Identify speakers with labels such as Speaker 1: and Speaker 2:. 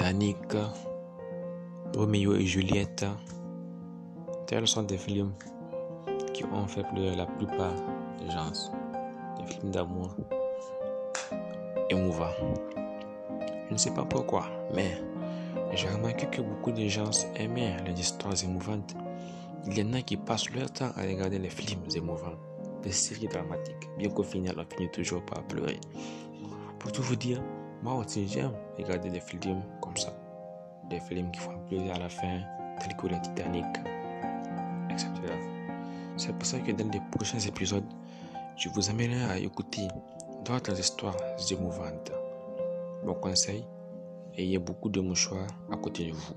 Speaker 1: Titanic, Roméo et Juliette, tels sont des films qui ont fait pleurer la plupart des gens. Des films d'amour émouvants. Je ne sais pas pourquoi, mais j'ai remarqué que beaucoup de gens aimaient les histoires émouvantes. Il y en a qui passent leur temps à regarder les films émouvants, des séries dramatiques, bien qu'au final on finit toujours par pleurer. Pour tout vous dire, moi aussi j'aime regarder des films comme ça. Des films qui font pleurer à la fin, tels que le Titanic, etc. C'est pour ça que dans les prochains épisodes, je vous amènerai à écouter d'autres histoires émouvantes. Bon conseil, ayez beaucoup de mouchoirs à côté de vous.